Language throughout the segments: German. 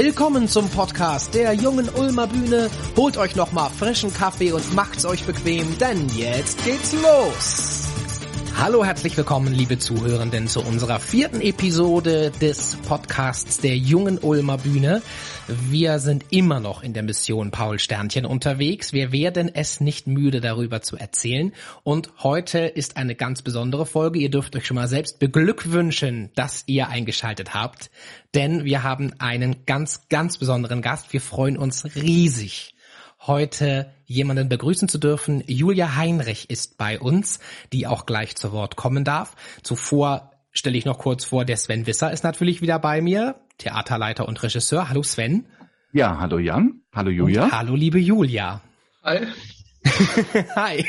Willkommen zum Podcast der jungen Ulmer Bühne. Holt euch nochmal frischen Kaffee und macht's euch bequem, denn jetzt geht's los. Hallo, herzlich willkommen, liebe Zuhörenden, zu unserer vierten Episode des Podcasts der jungen Ulmer Bühne. Wir sind immer noch in der Mission Paul Sternchen unterwegs. Wir werden es nicht müde, darüber zu erzählen. Und heute ist eine ganz besondere Folge. Ihr dürft euch schon mal selbst beglückwünschen, dass ihr eingeschaltet habt. Denn wir haben einen ganz, ganz besonderen Gast. Wir freuen uns riesig heute jemanden begrüßen zu dürfen. Julia Heinrich ist bei uns, die auch gleich zu Wort kommen darf. Zuvor stelle ich noch kurz vor, der Sven Wisser ist natürlich wieder bei mir, Theaterleiter und Regisseur. Hallo Sven. Ja, hallo Jan. Hallo Julia. Und hallo liebe Julia. Hi. Hi.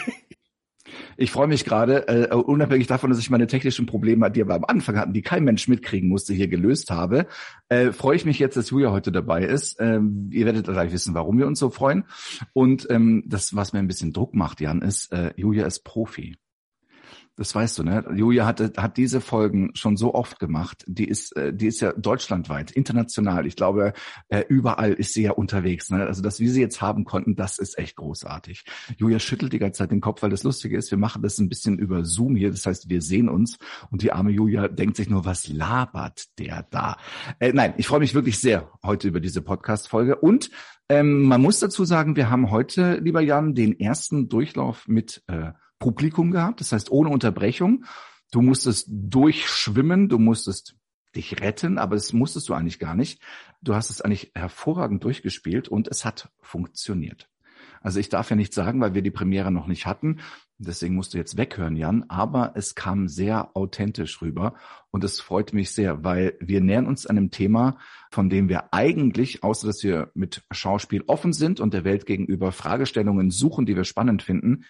Ich freue mich gerade, äh, unabhängig davon, dass ich meine technischen Probleme, die wir am Anfang hatten, die kein Mensch mitkriegen musste, hier gelöst habe, äh, freue ich mich jetzt, dass Julia heute dabei ist. Ähm, ihr werdet gleich wissen, warum wir uns so freuen. Und ähm, das, was mir ein bisschen Druck macht, Jan, ist, äh, Julia ist Profi. Das weißt du, ne? Julia hat, hat diese Folgen schon so oft gemacht. Die ist, äh, die ist ja deutschlandweit, international. Ich glaube, äh, überall ist sie ja unterwegs. Ne? Also, dass wir sie jetzt haben konnten, das ist echt großartig. Julia schüttelt die ganze Zeit den Kopf, weil das Lustige ist, wir machen das ein bisschen über Zoom hier. Das heißt, wir sehen uns und die arme Julia denkt sich nur, was labert der da? Äh, nein, ich freue mich wirklich sehr heute über diese Podcast-Folge und ähm, man muss dazu sagen, wir haben heute, lieber Jan, den ersten Durchlauf mit äh, Publikum gehabt, das heißt ohne Unterbrechung. Du musstest durchschwimmen, du musstest dich retten, aber das musstest du eigentlich gar nicht. Du hast es eigentlich hervorragend durchgespielt und es hat funktioniert. Also ich darf ja nicht sagen, weil wir die Premiere noch nicht hatten. Deswegen musst du jetzt weghören, Jan. Aber es kam sehr authentisch rüber und es freut mich sehr, weil wir nähern uns einem Thema, von dem wir eigentlich, außer dass wir mit Schauspiel offen sind und der Welt gegenüber Fragestellungen suchen, die wir spannend finden,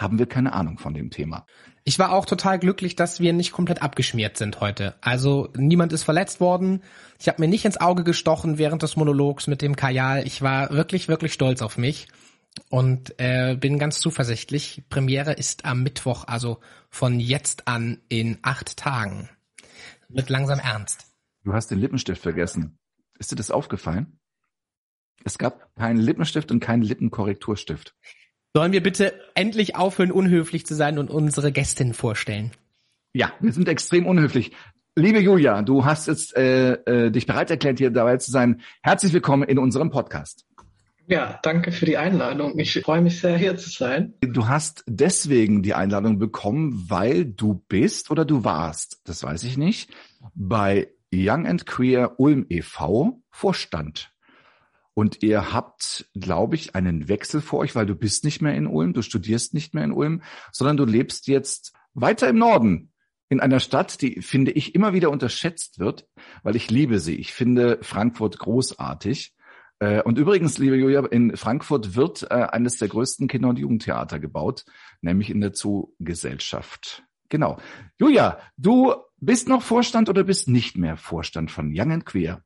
haben wir keine Ahnung von dem Thema. Ich war auch total glücklich, dass wir nicht komplett abgeschmiert sind heute. Also niemand ist verletzt worden. Ich habe mir nicht ins Auge gestochen während des Monologs mit dem Kajal. Ich war wirklich, wirklich stolz auf mich und äh, bin ganz zuversichtlich. Premiere ist am Mittwoch, also von jetzt an in acht Tagen. Wird langsam ernst. Du hast den Lippenstift vergessen. Ist dir das aufgefallen? Es gab keinen Lippenstift und keinen Lippenkorrekturstift. Sollen wir bitte endlich aufhören, unhöflich zu sein und unsere Gästin vorstellen? Ja, wir sind extrem unhöflich. Liebe Julia, du hast jetzt äh, äh, dich bereit erklärt, hier dabei zu sein. Herzlich willkommen in unserem Podcast. Ja, danke für die Einladung. Ich freue mich sehr, hier zu sein. Du hast deswegen die Einladung bekommen, weil du bist oder du warst, das weiß ich nicht, bei Young and Queer Ulm e.V. Vorstand. Und ihr habt, glaube ich, einen Wechsel vor euch, weil du bist nicht mehr in Ulm, du studierst nicht mehr in Ulm, sondern du lebst jetzt weiter im Norden. In einer Stadt, die, finde ich, immer wieder unterschätzt wird, weil ich liebe sie. Ich finde Frankfurt großartig. Äh, und übrigens, liebe Julia, in Frankfurt wird äh, eines der größten Kinder- und Jugendtheater gebaut, nämlich in der Zoo-Gesellschaft. Genau. Julia, du bist noch Vorstand oder bist nicht mehr Vorstand von Young and Queer?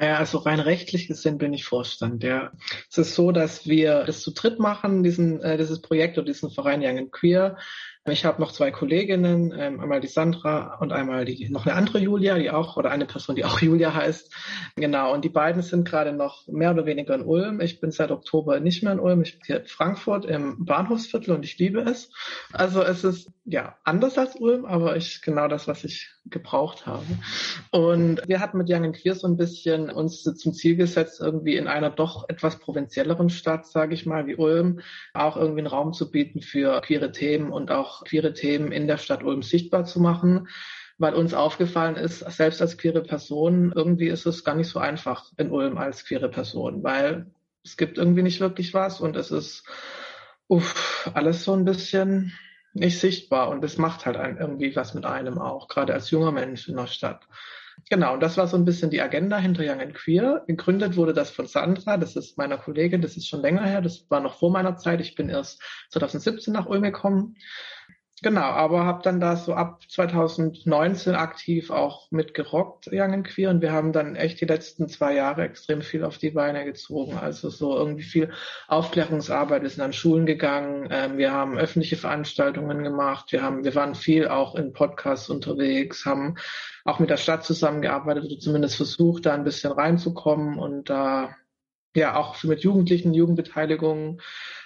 Ja, also rein rechtlich gesehen bin ich Vorstand. Ja, es ist so, dass wir das zu dritt machen, diesen äh, dieses Projekt oder diesen Verein Young and Queer. Ich habe noch zwei Kolleginnen, ähm, einmal die Sandra und einmal die noch eine andere Julia, die auch oder eine Person, die auch Julia heißt. Genau. Und die beiden sind gerade noch mehr oder weniger in Ulm. Ich bin seit Oktober nicht mehr in Ulm. Ich bin hier in Frankfurt im Bahnhofsviertel und ich liebe es. Also es ist ja anders als Ulm, aber ich genau das, was ich gebraucht habe. Und wir hatten mit Young and Queer so ein bisschen uns zum Ziel gesetzt, irgendwie in einer doch etwas provinzielleren Stadt, sage ich mal, wie Ulm, auch irgendwie einen Raum zu bieten für queere Themen und auch queere Themen in der Stadt Ulm sichtbar zu machen weil uns aufgefallen ist, selbst als queere Person, irgendwie ist es gar nicht so einfach in Ulm als queere Person, weil es gibt irgendwie nicht wirklich was und es ist uff, alles so ein bisschen nicht sichtbar und es macht halt irgendwie was mit einem auch, gerade als junger Mensch in der Stadt. Genau, und das war so ein bisschen die Agenda hinter Young and Queer. Gegründet wurde das von Sandra, das ist meiner Kollegin, das ist schon länger her, das war noch vor meiner Zeit. Ich bin erst 2017 nach Ulm gekommen. Genau, aber habe dann da so ab 2019 aktiv auch mitgerockt, Young and Queer. Und wir haben dann echt die letzten zwei Jahre extrem viel auf die Beine gezogen. Also so irgendwie viel Aufklärungsarbeit. Wir sind an Schulen gegangen. Ähm, wir haben öffentliche Veranstaltungen gemacht. Wir haben, wir waren viel auch in Podcasts unterwegs, haben auch mit der Stadt zusammengearbeitet oder zumindest versucht, da ein bisschen reinzukommen und da ja auch mit Jugendlichen, Jugendbeteiligung,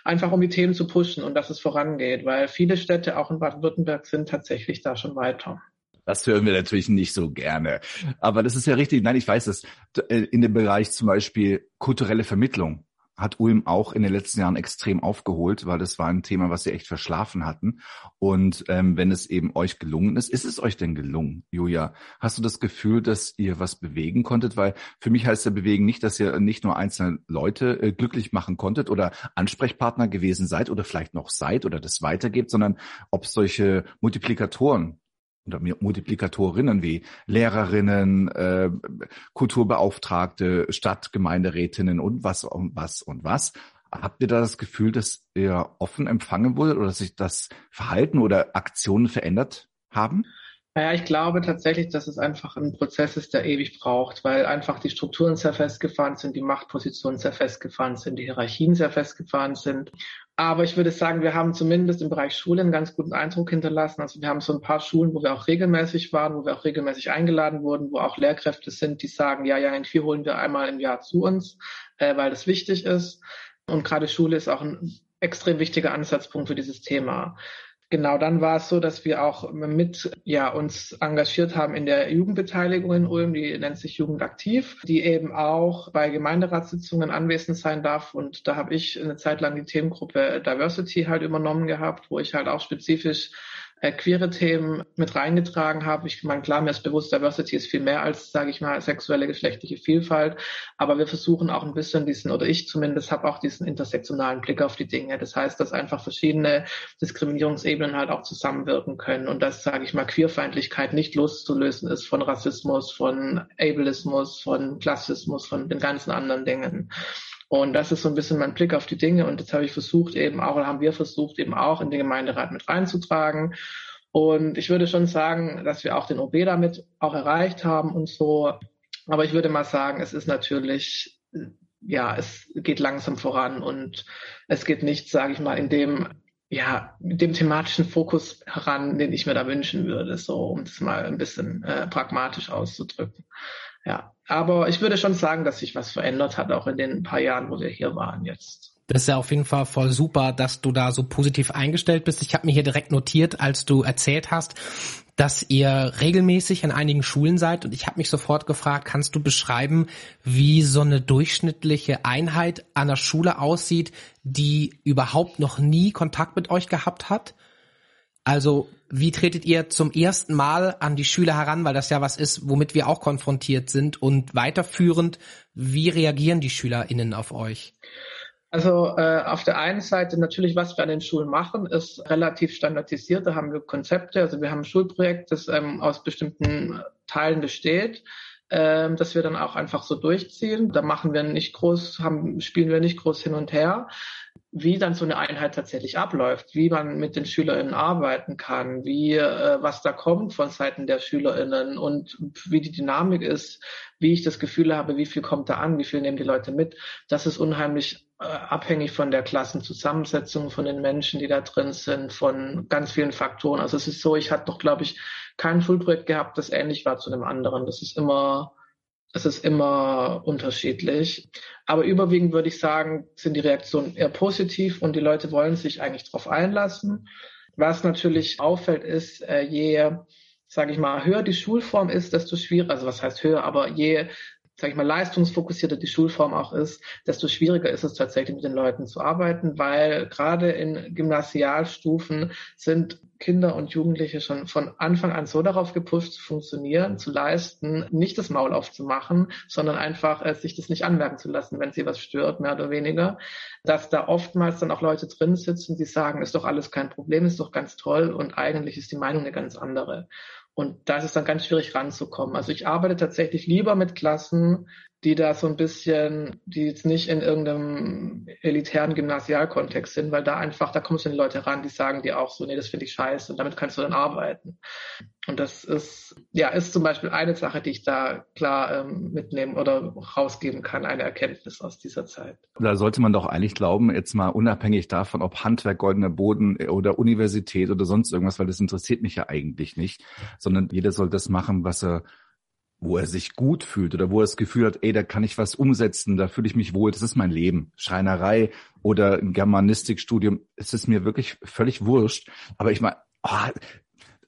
einfach um die Themen zu pushen und dass es vorangeht, weil viele Städte auch in Baden-Württemberg sind tatsächlich da schon weiter. Das hören wir natürlich nicht so gerne. Aber das ist ja richtig. Nein, ich weiß es. Äh, in dem Bereich zum Beispiel kulturelle Vermittlung hat Ulm auch in den letzten Jahren extrem aufgeholt, weil das war ein Thema, was sie echt verschlafen hatten. Und ähm, wenn es eben euch gelungen ist, ist es euch denn gelungen, Julia? Hast du das Gefühl, dass ihr was bewegen konntet? Weil für mich heißt ja bewegen nicht, dass ihr nicht nur einzelne Leute äh, glücklich machen konntet oder Ansprechpartner gewesen seid oder vielleicht noch seid oder das weitergebt, sondern ob solche Multiplikatoren oder Multiplikatorinnen wie Lehrerinnen, äh, Kulturbeauftragte, Stadtgemeinderätinnen und was und was und was. Habt ihr da das Gefühl, dass ihr offen empfangen wurde oder dass sich das Verhalten oder Aktionen verändert haben? Naja, ich glaube tatsächlich, dass es einfach ein Prozess ist, der ewig braucht, weil einfach die Strukturen sehr festgefahren sind, die Machtpositionen sehr festgefahren sind, die Hierarchien sehr festgefahren sind. Aber ich würde sagen, wir haben zumindest im Bereich Schule einen ganz guten Eindruck hinterlassen. Also wir haben so ein paar Schulen, wo wir auch regelmäßig waren, wo wir auch regelmäßig eingeladen wurden, wo auch Lehrkräfte sind, die sagen, ja, ja, in holen wir einmal im Jahr zu uns, äh, weil das wichtig ist. Und gerade Schule ist auch ein extrem wichtiger Ansatzpunkt für dieses Thema. Genau, dann war es so, dass wir auch mit ja uns engagiert haben in der Jugendbeteiligung in Ulm, die nennt sich Jugendaktiv, die eben auch bei Gemeinderatssitzungen anwesend sein darf. Und da habe ich eine Zeit lang die Themengruppe Diversity halt übernommen gehabt, wo ich halt auch spezifisch äh, queere Themen mit reingetragen habe. Ich meine, klar, mir ist bewusst, Diversity ist viel mehr als, sage ich mal, sexuelle, geschlechtliche Vielfalt. Aber wir versuchen auch ein bisschen diesen, oder ich zumindest habe auch diesen intersektionalen Blick auf die Dinge. Das heißt, dass einfach verschiedene Diskriminierungsebenen halt auch zusammenwirken können und dass, sage ich mal, Queerfeindlichkeit nicht loszulösen ist von Rassismus, von Ableismus, von Klassismus, von den ganzen anderen Dingen. Und das ist so ein bisschen mein Blick auf die Dinge. Und das habe ich versucht eben auch, oder haben wir versucht eben auch in den Gemeinderat mit reinzutragen. Und ich würde schon sagen, dass wir auch den OB damit auch erreicht haben und so. Aber ich würde mal sagen, es ist natürlich, ja, es geht langsam voran und es geht nicht, sage ich mal, in dem, ja, mit dem thematischen Fokus heran, den ich mir da wünschen würde, so um es mal ein bisschen äh, pragmatisch auszudrücken. Ja, aber ich würde schon sagen, dass sich was verändert hat, auch in den paar Jahren, wo wir hier waren jetzt. Das ist ja auf jeden Fall voll super, dass du da so positiv eingestellt bist. Ich habe mir hier direkt notiert, als du erzählt hast, dass ihr regelmäßig an einigen Schulen seid und ich habe mich sofort gefragt, kannst du beschreiben, wie so eine durchschnittliche Einheit an der Schule aussieht, die überhaupt noch nie Kontakt mit euch gehabt hat? Also wie tretet ihr zum ersten Mal an die Schüler heran, weil das ja was ist, womit wir auch konfrontiert sind und weiterführend, wie reagieren die SchülerInnen auf euch? Also äh, auf der einen Seite natürlich, was wir an den Schulen machen, ist relativ standardisiert. Da haben wir Konzepte, also wir haben ein Schulprojekt, das ähm, aus bestimmten Teilen besteht, ähm, dass wir dann auch einfach so durchziehen. Da machen wir nicht groß, haben, spielen wir nicht groß hin und her wie dann so eine Einheit tatsächlich abläuft, wie man mit den SchülerInnen arbeiten kann, wie äh, was da kommt von Seiten der SchülerInnen und wie die Dynamik ist, wie ich das Gefühl habe, wie viel kommt da an, wie viel nehmen die Leute mit. Das ist unheimlich äh, abhängig von der Klassenzusammensetzung, von den Menschen, die da drin sind, von ganz vielen Faktoren. Also es ist so, ich hatte doch, glaube ich, kein Schulprojekt gehabt, das ähnlich war zu einem anderen. Das ist immer es ist immer unterschiedlich. Aber überwiegend würde ich sagen, sind die Reaktionen eher positiv und die Leute wollen sich eigentlich darauf einlassen. Was natürlich auffällt, ist, äh, je, sage ich mal, höher die Schulform ist, desto schwieriger, also was heißt höher, aber je sage ich mal, leistungsfokussierter die Schulform auch ist, desto schwieriger ist es tatsächlich mit den Leuten zu arbeiten, weil gerade in Gymnasialstufen sind Kinder und Jugendliche schon von Anfang an so darauf gepusht zu funktionieren, zu leisten, nicht das Maul aufzumachen, sondern einfach äh, sich das nicht anmerken zu lassen, wenn sie was stört, mehr oder weniger, dass da oftmals dann auch Leute drin sitzen, die sagen, ist doch alles kein Problem, ist doch ganz toll und eigentlich ist die Meinung eine ganz andere. Und da ist es dann ganz schwierig ranzukommen. Also ich arbeite tatsächlich lieber mit Klassen, die da so ein bisschen, die jetzt nicht in irgendeinem elitären Gymnasialkontext sind, weil da einfach, da kommst du an Leute ran, die sagen dir auch so, nee, das finde ich scheiße und damit kannst du dann arbeiten. Und das ist, ja, ist zum Beispiel eine Sache, die ich da klar ähm, mitnehmen oder rausgeben kann, eine Erkenntnis aus dieser Zeit. Da sollte man doch eigentlich glauben, jetzt mal unabhängig davon, ob Handwerk, goldener Boden oder Universität oder sonst irgendwas, weil das interessiert mich ja eigentlich nicht, sondern jeder soll das machen, was er wo er sich gut fühlt oder wo er das Gefühl hat, ey, da kann ich was umsetzen, da fühle ich mich wohl, das ist mein Leben. Schreinerei oder ein Germanistikstudium, es ist mir wirklich völlig wurscht. Aber ich meine, oh,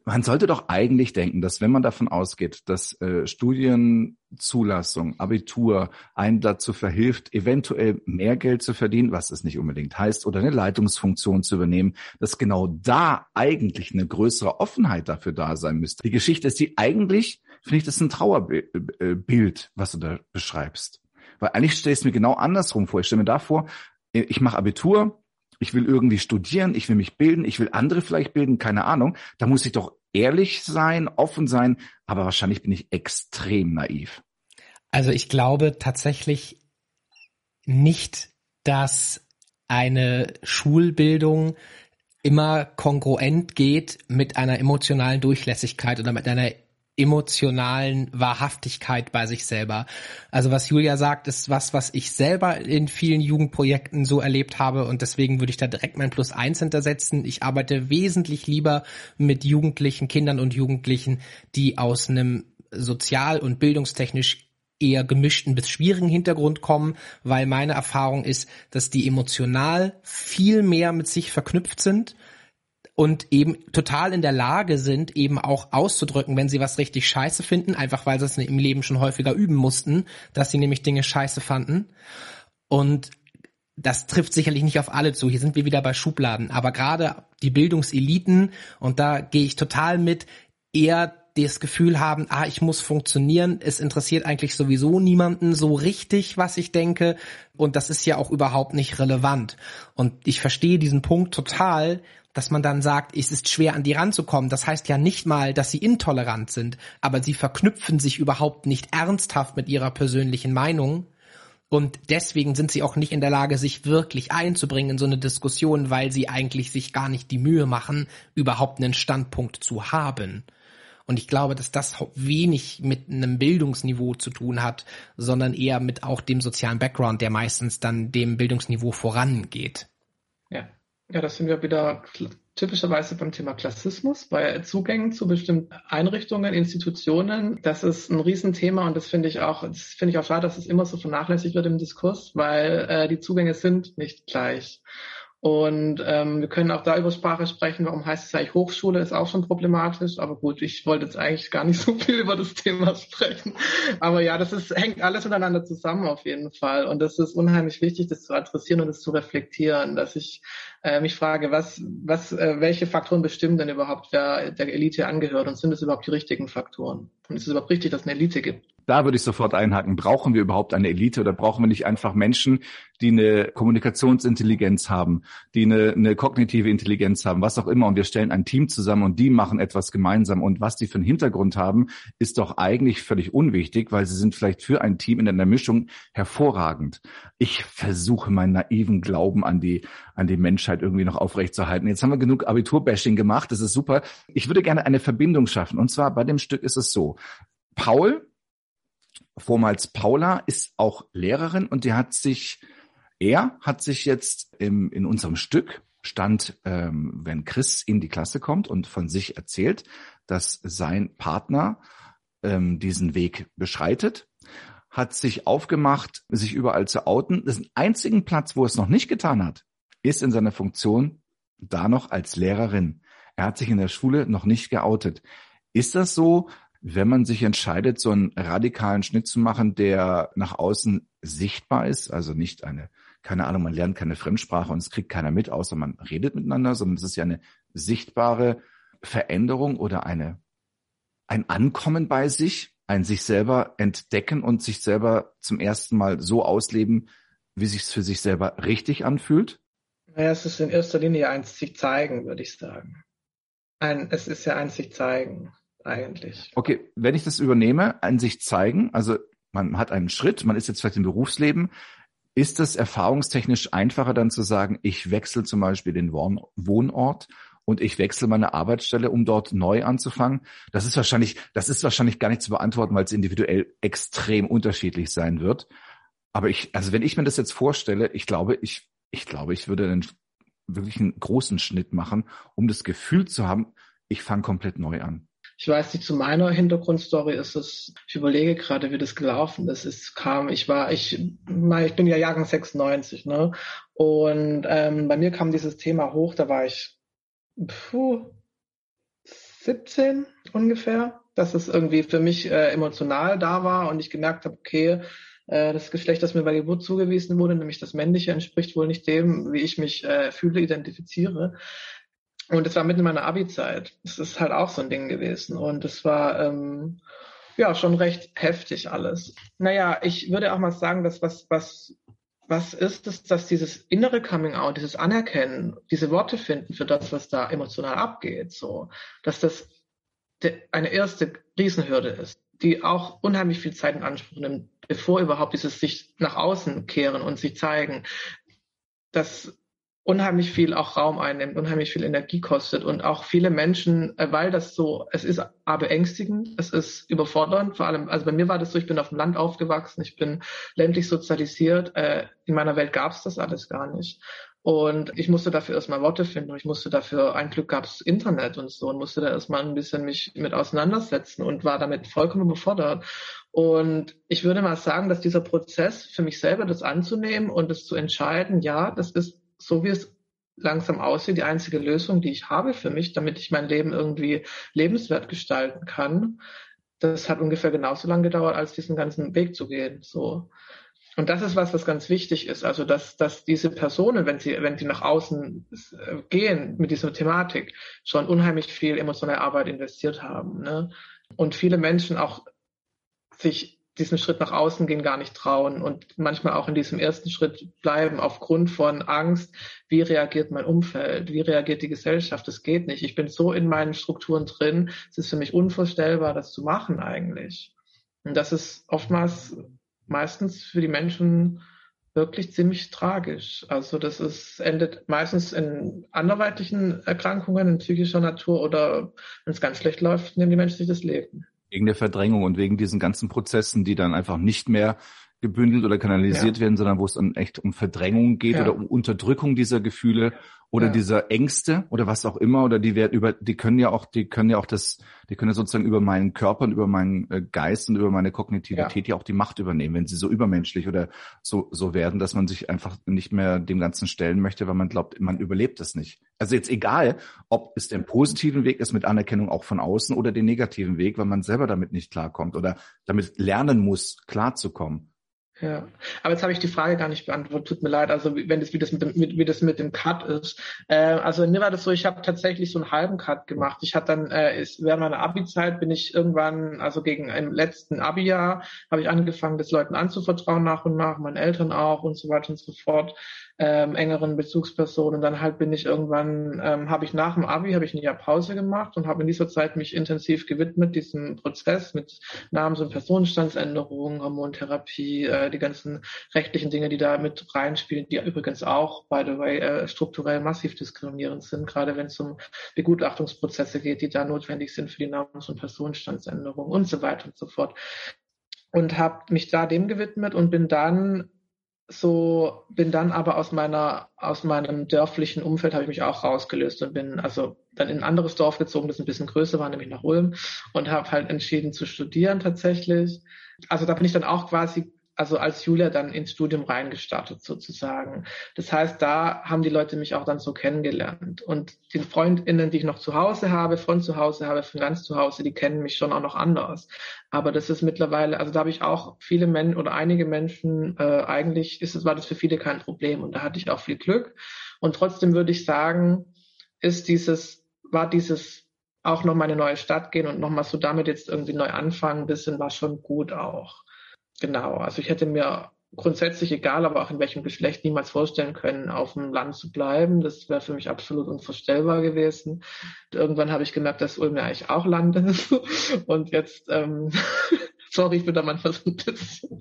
man sollte doch eigentlich denken, dass wenn man davon ausgeht, dass äh, Studienzulassung, Abitur einen dazu verhilft, eventuell mehr Geld zu verdienen, was es nicht unbedingt heißt, oder eine Leitungsfunktion zu übernehmen, dass genau da eigentlich eine größere Offenheit dafür da sein müsste. Die Geschichte ist die eigentlich finde ich das ein Trauerbild, was du da beschreibst. Weil eigentlich stelle ich es mir genau andersrum vor. Ich stelle mir da vor, ich mache Abitur, ich will irgendwie studieren, ich will mich bilden, ich will andere vielleicht bilden, keine Ahnung. Da muss ich doch ehrlich sein, offen sein, aber wahrscheinlich bin ich extrem naiv. Also ich glaube tatsächlich nicht, dass eine Schulbildung immer kongruent geht mit einer emotionalen Durchlässigkeit oder mit einer emotionalen Wahrhaftigkeit bei sich selber. Also was Julia sagt, ist was, was ich selber in vielen Jugendprojekten so erlebt habe und deswegen würde ich da direkt mein Plus eins hintersetzen. Ich arbeite wesentlich lieber mit Jugendlichen, Kindern und Jugendlichen, die aus einem sozial- und bildungstechnisch eher gemischten bis schwierigen Hintergrund kommen, weil meine Erfahrung ist, dass die emotional viel mehr mit sich verknüpft sind und eben total in der Lage sind, eben auch auszudrücken, wenn sie was richtig scheiße finden, einfach weil sie es im Leben schon häufiger üben mussten, dass sie nämlich Dinge scheiße fanden. Und das trifft sicherlich nicht auf alle zu. Hier sind wir wieder bei Schubladen. Aber gerade die Bildungseliten, und da gehe ich total mit, eher das Gefühl haben, ah, ich muss funktionieren, es interessiert eigentlich sowieso niemanden so richtig, was ich denke, und das ist ja auch überhaupt nicht relevant. Und ich verstehe diesen Punkt total, dass man dann sagt, es ist schwer an die ranzukommen. Das heißt ja nicht mal, dass sie intolerant sind, aber sie verknüpfen sich überhaupt nicht ernsthaft mit ihrer persönlichen Meinung. Und deswegen sind sie auch nicht in der Lage, sich wirklich einzubringen in so eine Diskussion, weil sie eigentlich sich gar nicht die Mühe machen, überhaupt einen Standpunkt zu haben. Und ich glaube, dass das wenig mit einem Bildungsniveau zu tun hat, sondern eher mit auch dem sozialen Background, der meistens dann dem Bildungsniveau vorangeht. Ja. Das sind wir wieder typischerweise beim Thema Klassismus, bei Zugängen zu bestimmten Einrichtungen, Institutionen. Das ist ein Riesenthema und das finde ich auch, das finde ich auch schade, dass es immer so vernachlässigt wird im Diskurs, weil äh, die Zugänge sind nicht gleich. Und ähm, wir können auch da über Sprache sprechen. Warum heißt es eigentlich Hochschule? Ist auch schon problematisch. Aber gut, ich wollte jetzt eigentlich gar nicht so viel über das Thema sprechen. Aber ja, das ist, hängt alles miteinander zusammen auf jeden Fall. Und das ist unheimlich wichtig, das zu adressieren und das zu reflektieren, dass ich äh, mich frage, was, was, äh, welche Faktoren bestimmen denn überhaupt, wer der Elite angehört und sind es überhaupt die richtigen Faktoren? Und ist es überhaupt richtig, dass es eine Elite gibt? Da würde ich sofort einhaken. Brauchen wir überhaupt eine Elite oder brauchen wir nicht einfach Menschen, die eine Kommunikationsintelligenz haben, die eine, eine kognitive Intelligenz haben, was auch immer. Und wir stellen ein Team zusammen und die machen etwas gemeinsam. Und was die für einen Hintergrund haben, ist doch eigentlich völlig unwichtig, weil sie sind vielleicht für ein Team in einer Mischung hervorragend. Ich versuche meinen naiven Glauben an die, an die Menschheit irgendwie noch aufrechtzuerhalten. Jetzt haben wir genug Abiturbashing gemacht. Das ist super. Ich würde gerne eine Verbindung schaffen. Und zwar bei dem Stück ist es so. Paul vormals Paula ist auch Lehrerin und die hat sich, er hat sich jetzt im, in unserem Stück stand, ähm, wenn Chris in die Klasse kommt und von sich erzählt, dass sein Partner ähm, diesen Weg beschreitet, hat sich aufgemacht, sich überall zu outen. Das einzigen Platz, wo es noch nicht getan hat, ist in seiner Funktion da noch als Lehrerin. Er hat sich in der Schule noch nicht geoutet. Ist das so? Wenn man sich entscheidet, so einen radikalen Schnitt zu machen, der nach außen sichtbar ist, also nicht eine, keine Ahnung, man lernt keine Fremdsprache und es kriegt keiner mit, außer man redet miteinander, sondern es ist ja eine sichtbare Veränderung oder eine, ein Ankommen bei sich, ein sich selber entdecken und sich selber zum ersten Mal so ausleben, wie sich es für sich selber richtig anfühlt? Naja, es ist in erster Linie ein sich zeigen, würde ich sagen. Ein, es ist ja ein sich zeigen eigentlich. Okay, wenn ich das übernehme, an sich zeigen, also man hat einen Schritt, man ist jetzt vielleicht im Berufsleben. Ist es erfahrungstechnisch einfacher dann zu sagen, ich wechsle zum Beispiel den Wohnort und ich wechsle meine Arbeitsstelle, um dort neu anzufangen? Das ist wahrscheinlich, das ist wahrscheinlich gar nicht zu beantworten, weil es individuell extrem unterschiedlich sein wird. Aber ich, also wenn ich mir das jetzt vorstelle, ich glaube, ich, ich glaube, ich würde einen wirklich einen großen Schnitt machen, um das Gefühl zu haben, ich fange komplett neu an. Ich weiß nicht, zu meiner Hintergrundstory ist es, ich überlege gerade, wie das gelaufen ist. Es kam, ich war, ich, ich bin ja Jahrgang 96, ne? Und ähm, bei mir kam dieses Thema hoch, da war ich puh, 17 ungefähr, dass es irgendwie für mich äh, emotional da war und ich gemerkt habe, okay, äh, das Geschlecht, das mir bei Geburt zugewiesen wurde, nämlich das männliche, entspricht wohl nicht dem, wie ich mich äh, fühle, identifiziere. Und es war mitten in meiner Abi-Zeit. Das ist halt auch so ein Ding gewesen. Und es war ähm, ja schon recht heftig alles. Naja, ich würde auch mal sagen, dass was, was, was ist es, dass dieses innere Coming-out, dieses Anerkennen, diese Worte finden für das, was da emotional abgeht, so, dass das eine erste Riesenhürde ist, die auch unheimlich viel Zeit in Anspruch nimmt, bevor überhaupt dieses sich nach außen kehren und sich zeigen. Das unheimlich viel auch Raum einnimmt, unheimlich viel Energie kostet und auch viele Menschen, äh, weil das so, es ist aber beängstigend, es ist überfordernd, vor allem, also bei mir war das so, ich bin auf dem Land aufgewachsen, ich bin ländlich sozialisiert, äh, in meiner Welt gab es das alles gar nicht. Und ich musste dafür erstmal Worte finden ich musste dafür, ein Glück gab es Internet und so und musste da erstmal ein bisschen mich mit auseinandersetzen und war damit vollkommen überfordert. Und ich würde mal sagen, dass dieser Prozess für mich selber das anzunehmen und das zu entscheiden, ja, das ist so wie es langsam aussieht, die einzige Lösung, die ich habe für mich, damit ich mein Leben irgendwie lebenswert gestalten kann. Das hat ungefähr genauso lange gedauert, als diesen ganzen Weg zu gehen. So. Und das ist was, was ganz wichtig ist. Also, dass, dass diese Personen, wenn sie, wenn sie nach außen äh, gehen mit dieser Thematik, schon unheimlich viel emotionale Arbeit investiert haben. Ne? Und viele Menschen auch sich diesen Schritt nach außen gehen gar nicht trauen und manchmal auch in diesem ersten Schritt bleiben aufgrund von Angst, wie reagiert mein Umfeld, wie reagiert die Gesellschaft, das geht nicht. Ich bin so in meinen Strukturen drin, es ist für mich unvorstellbar, das zu machen eigentlich. Und das ist oftmals meistens für die Menschen wirklich ziemlich tragisch. Also das ist, endet meistens in anderweitlichen Erkrankungen in psychischer Natur oder wenn es ganz schlecht läuft, nehmen die Menschen sich das Leben. Wegen der Verdrängung und wegen diesen ganzen Prozessen, die dann einfach nicht mehr gebündelt oder kanalisiert ja. werden, sondern wo es dann echt um Verdrängung geht ja. oder um Unterdrückung dieser Gefühle oder ja. dieser Ängste oder was auch immer oder die werden über die können ja auch die können ja auch das die können ja sozusagen über meinen Körper und über meinen äh, Geist und über meine Kognitivität ja. ja auch die Macht übernehmen, wenn sie so übermenschlich oder so so werden, dass man sich einfach nicht mehr dem ganzen stellen möchte, weil man glaubt, man überlebt es nicht. Also jetzt egal, ob es den positiven Weg ist mit Anerkennung auch von außen oder den negativen Weg, weil man selber damit nicht klarkommt oder damit lernen muss, klarzukommen. Ja, aber jetzt habe ich die Frage gar nicht beantwortet. Tut mir leid. Also wenn das wie das mit dem mit, wie das mit dem Cut ist. Äh, also mir war das so. Ich habe tatsächlich so einen halben Cut gemacht. Ich hatte dann äh, ist, während meiner Abi-Zeit bin ich irgendwann, also gegen im letzten Abi-Jahr, habe ich angefangen, das Leuten anzuvertrauen nach und nach, meinen Eltern auch und so weiter und so fort ähm, engeren Bezugspersonen. Und dann halt bin ich irgendwann, ähm, habe ich nach dem Abi, habe ich ein Jahr Pause gemacht und habe in dieser Zeit mich intensiv gewidmet, diesem Prozess mit Namens- und Personenstandsänderungen, Hormontherapie, äh, die ganzen rechtlichen Dinge, die da mit reinspielen, die übrigens auch, by the way, äh, strukturell massiv diskriminierend sind, gerade wenn es um Begutachtungsprozesse geht, die da notwendig sind für die Namens- und Personenstandsänderung und so weiter und so fort und habe mich da dem gewidmet und bin dann so bin dann aber aus meiner aus meinem dörflichen Umfeld habe ich mich auch rausgelöst und bin also dann in ein anderes Dorf gezogen, das ein bisschen größer war, nämlich nach Ulm und habe halt entschieden zu studieren tatsächlich. Also da bin ich dann auch quasi also als Julia dann ins Studium reingestartet sozusagen. Das heißt, da haben die Leute mich auch dann so kennengelernt. Und die FreundInnen, die ich noch zu Hause habe, von zu Hause habe, von ganz zu Hause, die kennen mich schon auch noch anders. Aber das ist mittlerweile, also da habe ich auch viele Menschen oder einige Menschen, äh, eigentlich ist es, war das für viele kein Problem. Und da hatte ich auch viel Glück. Und trotzdem würde ich sagen, ist dieses, war dieses auch noch mal eine neue Stadt gehen und nochmal so damit jetzt irgendwie neu anfangen, bisschen war schon gut auch. Genau, also ich hätte mir grundsätzlich egal, aber auch in welchem Geschlecht niemals vorstellen können, auf dem Land zu bleiben. Das wäre für mich absolut unvorstellbar gewesen. Und irgendwann habe ich gemerkt, dass Ulm ja eigentlich auch Land ist. Und jetzt ähm, Sorry, ich bin da manchmal so ein bisschen.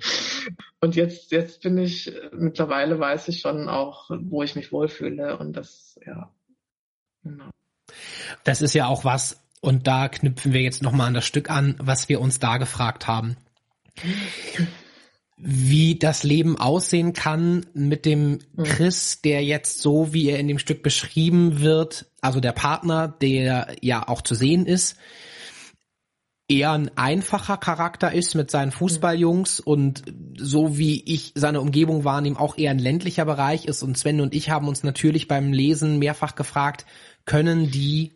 Und jetzt, jetzt bin ich, mittlerweile weiß ich schon auch, wo ich mich wohlfühle und das, ja. Genau. Das ist ja auch was, und da knüpfen wir jetzt nochmal an das Stück an, was wir uns da gefragt haben. Wie das Leben aussehen kann mit dem Chris, der jetzt so, wie er in dem Stück beschrieben wird, also der Partner, der ja auch zu sehen ist, eher ein einfacher Charakter ist mit seinen Fußballjungs und so wie ich seine Umgebung wahrnehme, auch eher ein ländlicher Bereich ist. Und Sven und ich haben uns natürlich beim Lesen mehrfach gefragt, können die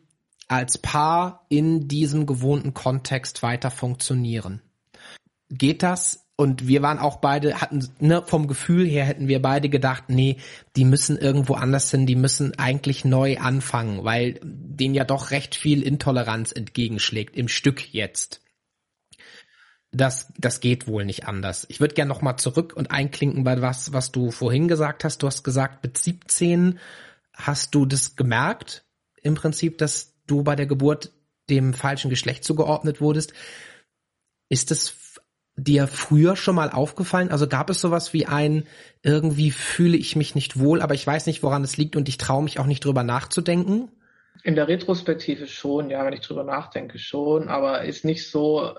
als Paar in diesem gewohnten Kontext weiter funktionieren? Geht das? Und wir waren auch beide, hatten, ne, vom Gefühl her hätten wir beide gedacht, nee, die müssen irgendwo anders hin, die müssen eigentlich neu anfangen, weil denen ja doch recht viel Intoleranz entgegenschlägt im Stück jetzt. Das, das geht wohl nicht anders. Ich würde gerne nochmal zurück und einklinken bei was, was du vorhin gesagt hast. Du hast gesagt, mit 17 hast du das gemerkt, im Prinzip, dass du bei der Geburt dem falschen Geschlecht zugeordnet wurdest. Ist das dir früher schon mal aufgefallen? Also gab es sowas wie ein, irgendwie fühle ich mich nicht wohl, aber ich weiß nicht, woran es liegt und ich traue mich auch nicht drüber nachzudenken? In der Retrospektive schon, ja, wenn ich drüber nachdenke schon, aber ist nicht so,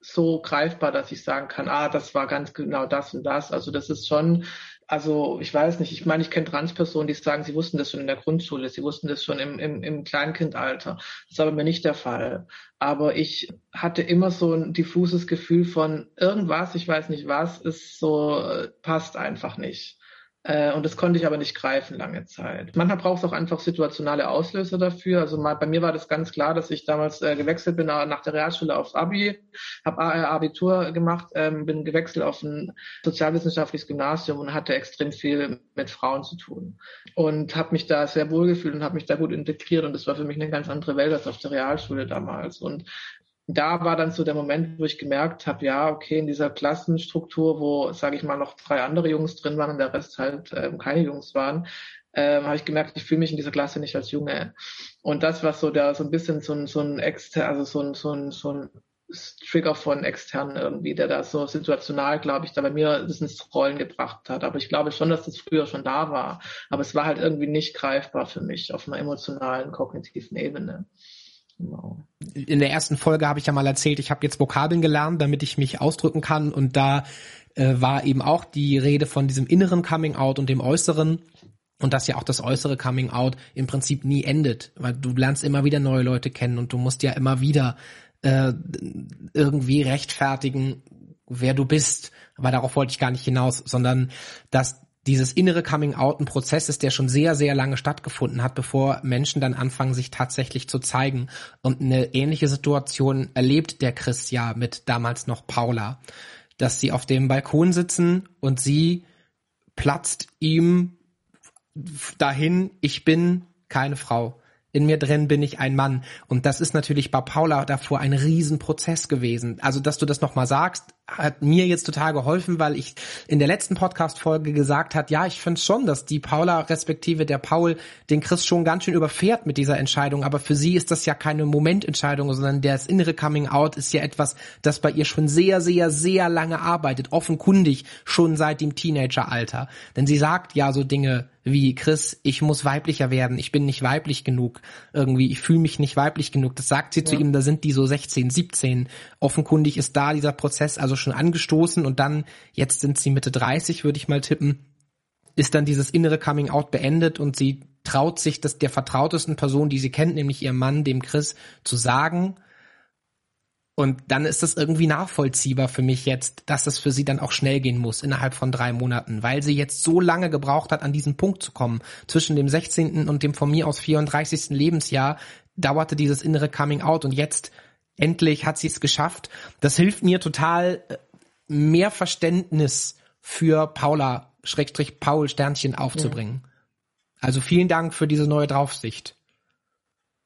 so greifbar, dass ich sagen kann, ah, das war ganz genau das und das. Also das ist schon also ich weiß nicht, ich meine, ich kenne Transpersonen, die sagen, sie wussten das schon in der Grundschule, sie wussten das schon im, im, im Kleinkindalter. Das ist aber mir nicht der Fall. Aber ich hatte immer so ein diffuses Gefühl von irgendwas, ich weiß nicht was, ist so, äh, passt einfach nicht. Äh, und das konnte ich aber nicht greifen lange Zeit. Manchmal braucht es auch einfach situationale Auslöser dafür. Also mal, bei mir war das ganz klar, dass ich damals äh, gewechselt bin nach der Realschule aufs Abi, habe Abitur gemacht, ähm, bin gewechselt auf ein sozialwissenschaftliches Gymnasium und hatte extrem viel mit Frauen zu tun. Und habe mich da sehr wohl gefühlt und habe mich da gut integriert. Und das war für mich eine ganz andere Welt als auf der Realschule damals. Und da war dann so der Moment, wo ich gemerkt habe, ja, okay, in dieser Klassenstruktur, wo, sage ich mal, noch drei andere Jungs drin waren und der Rest halt ähm, keine Jungs waren, ähm, habe ich gemerkt, ich fühle mich in dieser Klasse nicht als Junge. Und das war so der so ein bisschen so ein so ein exter, also so ein so ein so ein Trigger von externen irgendwie, der da so situational, glaube ich, da bei mir das ins Rollen gebracht hat. Aber ich glaube schon, dass das früher schon da war. Aber es war halt irgendwie nicht greifbar für mich auf einer emotionalen, kognitiven Ebene. Genau. In der ersten Folge habe ich ja mal erzählt, ich habe jetzt Vokabeln gelernt, damit ich mich ausdrücken kann. Und da äh, war eben auch die Rede von diesem inneren Coming Out und dem äußeren. Und dass ja auch das äußere Coming Out im Prinzip nie endet, weil du lernst immer wieder neue Leute kennen und du musst ja immer wieder äh, irgendwie rechtfertigen, wer du bist. Aber darauf wollte ich gar nicht hinaus, sondern dass dieses innere Coming-out ein Prozess ist, der schon sehr, sehr lange stattgefunden hat, bevor Menschen dann anfangen, sich tatsächlich zu zeigen. Und eine ähnliche Situation erlebt der Chris ja mit damals noch Paula, dass sie auf dem Balkon sitzen und sie platzt ihm dahin, ich bin keine Frau in mir drin bin ich ein Mann. Und das ist natürlich bei Paula davor ein Riesenprozess gewesen. Also, dass du das nochmal sagst, hat mir jetzt total geholfen, weil ich in der letzten Podcast-Folge gesagt hat, ja, ich finde schon, dass die Paula respektive der Paul den Chris schon ganz schön überfährt mit dieser Entscheidung. Aber für sie ist das ja keine Momententscheidung, sondern das innere Coming Out ist ja etwas, das bei ihr schon sehr, sehr, sehr lange arbeitet. Offenkundig schon seit dem Teenageralter. Denn sie sagt ja so Dinge wie Chris, ich muss weiblicher werden, ich bin nicht weiblich genug, irgendwie, ich fühle mich nicht weiblich genug. Das sagt sie ja. zu ihm, da sind die so 16, 17. Offenkundig ist da dieser Prozess also schon angestoßen und dann, jetzt sind sie Mitte 30, würde ich mal tippen, ist dann dieses innere Coming Out beendet und sie traut sich das der vertrautesten Person, die sie kennt, nämlich ihrem Mann, dem Chris, zu sagen, und dann ist es irgendwie nachvollziehbar für mich jetzt, dass es für sie dann auch schnell gehen muss, innerhalb von drei Monaten, weil sie jetzt so lange gebraucht hat, an diesen Punkt zu kommen. Zwischen dem 16. und dem von mir aus 34. Lebensjahr dauerte dieses innere Coming Out und jetzt endlich hat sie es geschafft. Das hilft mir total, äh, mehr Verständnis für Paula, Schrägstrich Paul Sternchen aufzubringen. Ja. Also vielen Dank für diese neue Draufsicht.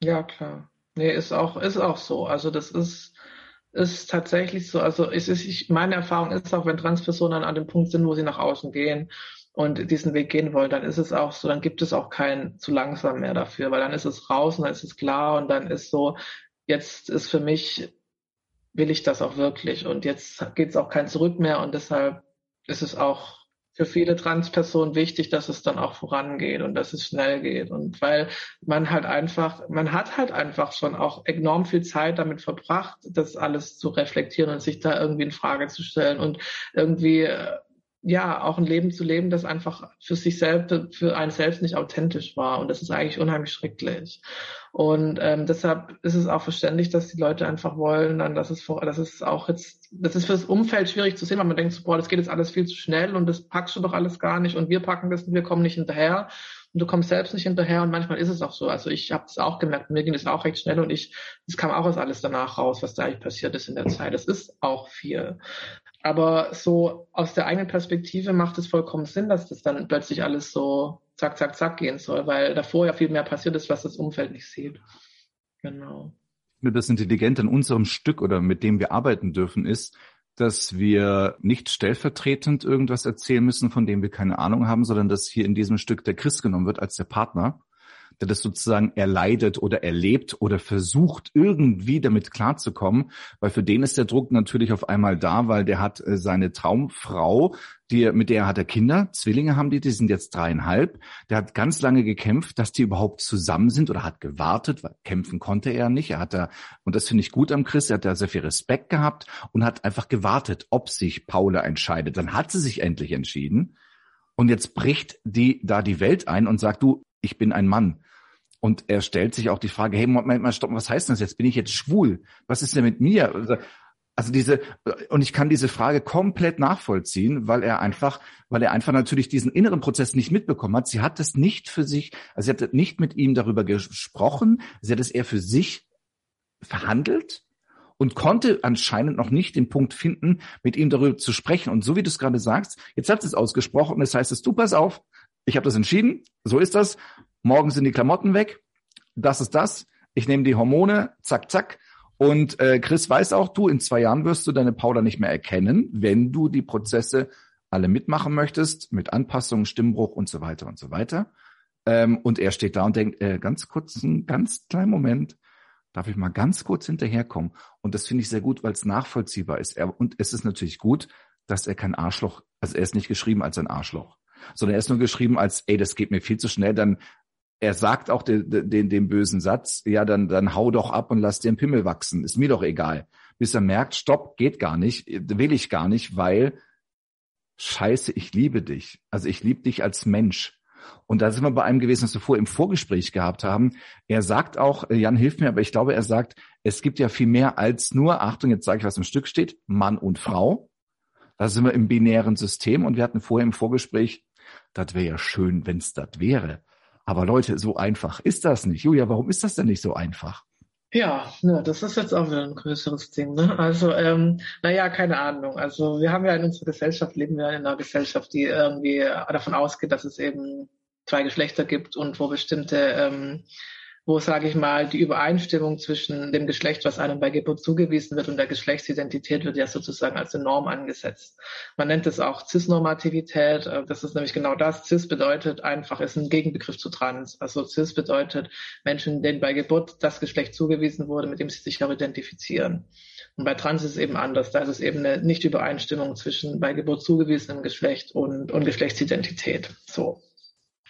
Ja, klar. Nee, ist auch, ist auch so. Also das ist, ist tatsächlich so, also es ist, ich, meine Erfahrung ist auch, wenn Transpersonen an dem Punkt sind, wo sie nach außen gehen und diesen Weg gehen wollen, dann ist es auch so, dann gibt es auch kein zu langsam mehr dafür, weil dann ist es raus und dann ist es klar und dann ist so, jetzt ist für mich will ich das auch wirklich. Und jetzt geht es auch kein Zurück mehr und deshalb ist es auch für viele Transpersonen wichtig, dass es dann auch vorangeht und dass es schnell geht. Und weil man halt einfach, man hat halt einfach schon auch enorm viel Zeit damit verbracht, das alles zu reflektieren und sich da irgendwie in Frage zu stellen und irgendwie äh, ja, auch ein Leben zu leben, das einfach für sich selbst, für einen selbst nicht authentisch war. Und das ist eigentlich unheimlich schrecklich. Und ähm, deshalb ist es auch verständlich, dass die Leute einfach wollen, dann, dass es vor, das ist auch jetzt, das ist für das Umfeld schwierig zu sehen, weil man denkt so, boah, das geht jetzt alles viel zu schnell und das packst du doch alles gar nicht und wir packen das und wir kommen nicht hinterher und du kommst selbst nicht hinterher und manchmal ist es auch so. Also ich habe es auch gemerkt, mir ging es auch recht schnell und ich, es kam auch erst alles danach raus, was da eigentlich passiert ist in der Zeit. Es ist auch viel. Aber so aus der eigenen Perspektive macht es vollkommen Sinn, dass das dann plötzlich alles so zack, zack, zack gehen soll, weil davor ja viel mehr passiert ist, was das Umfeld nicht sieht. Genau. Das Intelligente in unserem Stück oder mit dem wir arbeiten dürfen, ist, dass wir nicht stellvertretend irgendwas erzählen müssen, von dem wir keine Ahnung haben, sondern dass hier in diesem Stück der Christ genommen wird als der Partner der das sozusagen erleidet oder erlebt oder versucht, irgendwie damit klarzukommen, weil für den ist der Druck natürlich auf einmal da, weil der hat äh, seine Traumfrau, die, mit der hat er Kinder, Zwillinge haben die, die sind jetzt dreieinhalb. Der hat ganz lange gekämpft, dass die überhaupt zusammen sind oder hat gewartet, weil kämpfen konnte er nicht. Er hat da, und das finde ich gut am Chris, er hat da sehr viel Respekt gehabt und hat einfach gewartet, ob sich Paula entscheidet. Dann hat sie sich endlich entschieden. Und jetzt bricht die da die Welt ein und sagt, du, ich bin ein Mann. Und er stellt sich auch die Frage, hey, Moment mal, stopp, was heißt das jetzt? Bin ich jetzt schwul? Was ist denn mit mir? Also, also diese, und ich kann diese Frage komplett nachvollziehen, weil er einfach, weil er einfach natürlich diesen inneren Prozess nicht mitbekommen hat. Sie hat es nicht für sich, also sie hat nicht mit ihm darüber gesprochen, sie hat es eher für sich verhandelt und konnte anscheinend noch nicht den Punkt finden, mit ihm darüber zu sprechen. Und so wie du es gerade sagst, jetzt hat es ausgesprochen, das heißt es, du pass auf, ich habe das entschieden, so ist das morgen sind die Klamotten weg, das ist das, ich nehme die Hormone, zack, zack. Und äh, Chris weiß auch, du, in zwei Jahren wirst du deine Paula nicht mehr erkennen, wenn du die Prozesse alle mitmachen möchtest, mit Anpassungen, Stimmbruch und so weiter und so weiter. Ähm, und er steht da und denkt, äh, ganz kurz, einen ganz kleinen Moment, darf ich mal ganz kurz hinterherkommen? Und das finde ich sehr gut, weil es nachvollziehbar ist. Er, und es ist natürlich gut, dass er kein Arschloch, also er ist nicht geschrieben als ein Arschloch, sondern er ist nur geschrieben als, ey, das geht mir viel zu schnell, dann er sagt auch den, den, den bösen Satz, ja, dann, dann hau doch ab und lass den Pimmel wachsen. Ist mir doch egal. Bis er merkt, stopp, geht gar nicht, will ich gar nicht, weil scheiße, ich liebe dich. Also ich liebe dich als Mensch. Und da sind wir bei einem gewesen, was wir vorher im Vorgespräch gehabt haben. Er sagt auch, Jan hilft mir, aber ich glaube, er sagt, es gibt ja viel mehr als nur, Achtung, jetzt sage ich, was im Stück steht, Mann und Frau. Da sind wir im binären System und wir hatten vorher im Vorgespräch, das wäre ja schön, wenn es das wäre. Aber Leute, so einfach ist das nicht. Julia, warum ist das denn nicht so einfach? Ja, ne, das ist jetzt auch wieder ein größeres Ding. Ne? Also, ähm, naja, keine Ahnung. Also wir haben ja in unserer Gesellschaft, leben wir in einer Gesellschaft, die irgendwie davon ausgeht, dass es eben zwei Geschlechter gibt und wo bestimmte ähm, wo, sage ich mal, die Übereinstimmung zwischen dem Geschlecht, was einem bei Geburt zugewiesen wird, und der Geschlechtsidentität wird ja sozusagen als eine Norm angesetzt. Man nennt es auch Cis-Normativität. Äh, das ist nämlich genau das. Cis bedeutet einfach, ist ein Gegenbegriff zu Trans. Also Cis bedeutet Menschen, denen bei Geburt das Geschlecht zugewiesen wurde, mit dem sie sich auch identifizieren. Und bei Trans ist es eben anders. Da ist es eben eine Nicht-Übereinstimmung zwischen bei Geburt zugewiesenem Geschlecht und, und Geschlechtsidentität. So.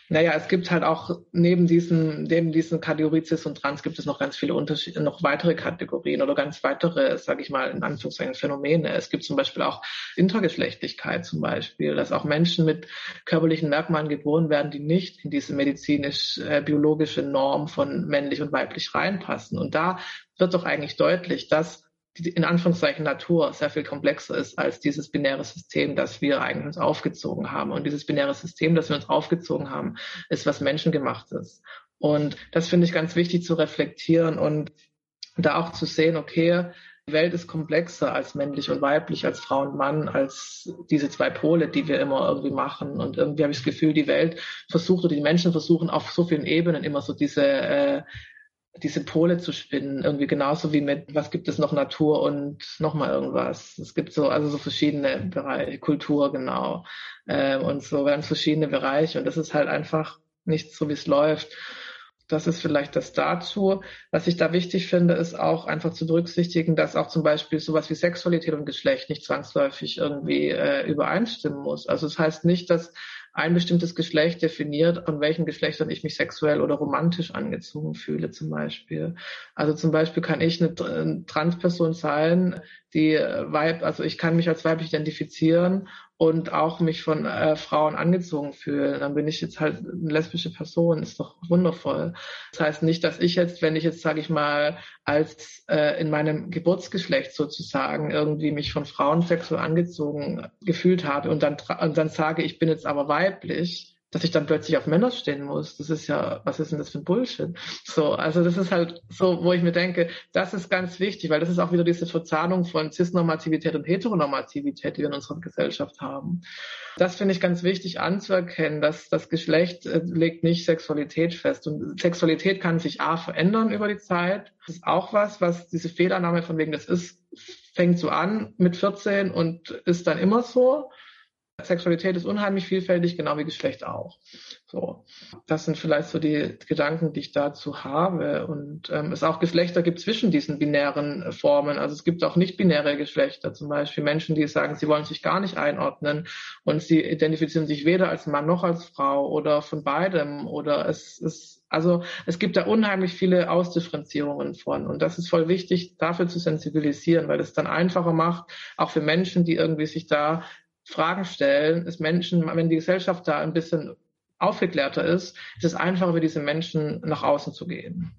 Naja, es gibt halt auch neben diesen, neben diesen Kategorie Cis und Trans gibt es noch ganz viele Unterschiede, noch weitere Kategorien oder ganz weitere, sage ich mal, in Anführungszeichen Phänomene. Es gibt zum Beispiel auch Intergeschlechtlichkeit zum Beispiel, dass auch Menschen mit körperlichen Merkmalen geboren werden, die nicht in diese medizinisch-biologische äh, Norm von männlich und weiblich reinpassen. Und da wird doch eigentlich deutlich, dass die in Anführungszeichen Natur sehr viel komplexer ist als dieses binäre System, das wir eigentlich uns aufgezogen haben. Und dieses binäre System, das wir uns aufgezogen haben, ist was menschengemachtes. Und das finde ich ganz wichtig zu reflektieren und da auch zu sehen, okay, die Welt ist komplexer als männlich und weiblich, als Frau und Mann, als diese zwei Pole, die wir immer irgendwie machen. Und irgendwie habe ich das Gefühl, die Welt versucht oder die Menschen versuchen auf so vielen Ebenen immer so diese äh, diese Pole zu spinnen, irgendwie genauso wie mit, was gibt es noch, Natur und nochmal irgendwas. Es gibt so, also so verschiedene Bereiche, Kultur, genau, äh, und so ganz verschiedene Bereiche und das ist halt einfach nicht so, wie es läuft. Das ist vielleicht das dazu. Was ich da wichtig finde, ist auch einfach zu berücksichtigen, dass auch zum Beispiel sowas wie Sexualität und Geschlecht nicht zwangsläufig irgendwie äh, übereinstimmen muss. Also es das heißt nicht, dass ein bestimmtes Geschlecht definiert, von welchen Geschlechtern ich mich sexuell oder romantisch angezogen fühle zum Beispiel. Also zum Beispiel kann ich eine Transperson sein, die äh, Weib, also ich kann mich als weiblich identifizieren und auch mich von äh, Frauen angezogen fühlen. Dann bin ich jetzt halt eine lesbische Person, ist doch wundervoll. Das heißt nicht, dass ich jetzt, wenn ich jetzt, sage ich mal, als äh, in meinem Geburtsgeschlecht sozusagen irgendwie mich von Frauen sexuell angezogen gefühlt habe und dann, und dann sage, ich bin jetzt aber weiblich, dass ich dann plötzlich auf Männer stehen muss. Das ist ja, was ist denn das für ein Bullshit? So, also das ist halt so, wo ich mir denke, das ist ganz wichtig, weil das ist auch wieder diese Verzahnung von Cisnormativität und Heteronormativität, die wir in unserer Gesellschaft haben. Das finde ich ganz wichtig anzuerkennen, dass das Geschlecht äh, legt nicht Sexualität fest. Und Sexualität kann sich A verändern über die Zeit. Das ist auch was, was diese Fehlannahme von wegen, das ist, fängt so an mit 14 und ist dann immer so. Sexualität ist unheimlich vielfältig, genau wie Geschlecht auch. So, das sind vielleicht so die Gedanken, die ich dazu habe. Und ähm, es auch Geschlechter gibt zwischen diesen binären Formen. Also es gibt auch nicht binäre Geschlechter, zum Beispiel Menschen, die sagen, sie wollen sich gar nicht einordnen und sie identifizieren sich weder als Mann noch als Frau oder von beidem. Oder es ist also es gibt da unheimlich viele Ausdifferenzierungen von. Und das ist voll wichtig, dafür zu sensibilisieren, weil es dann einfacher macht, auch für Menschen, die irgendwie sich da Fragen stellen, ist Menschen, wenn die Gesellschaft da ein bisschen aufgeklärter ist, ist es einfacher für diese Menschen nach außen zu gehen.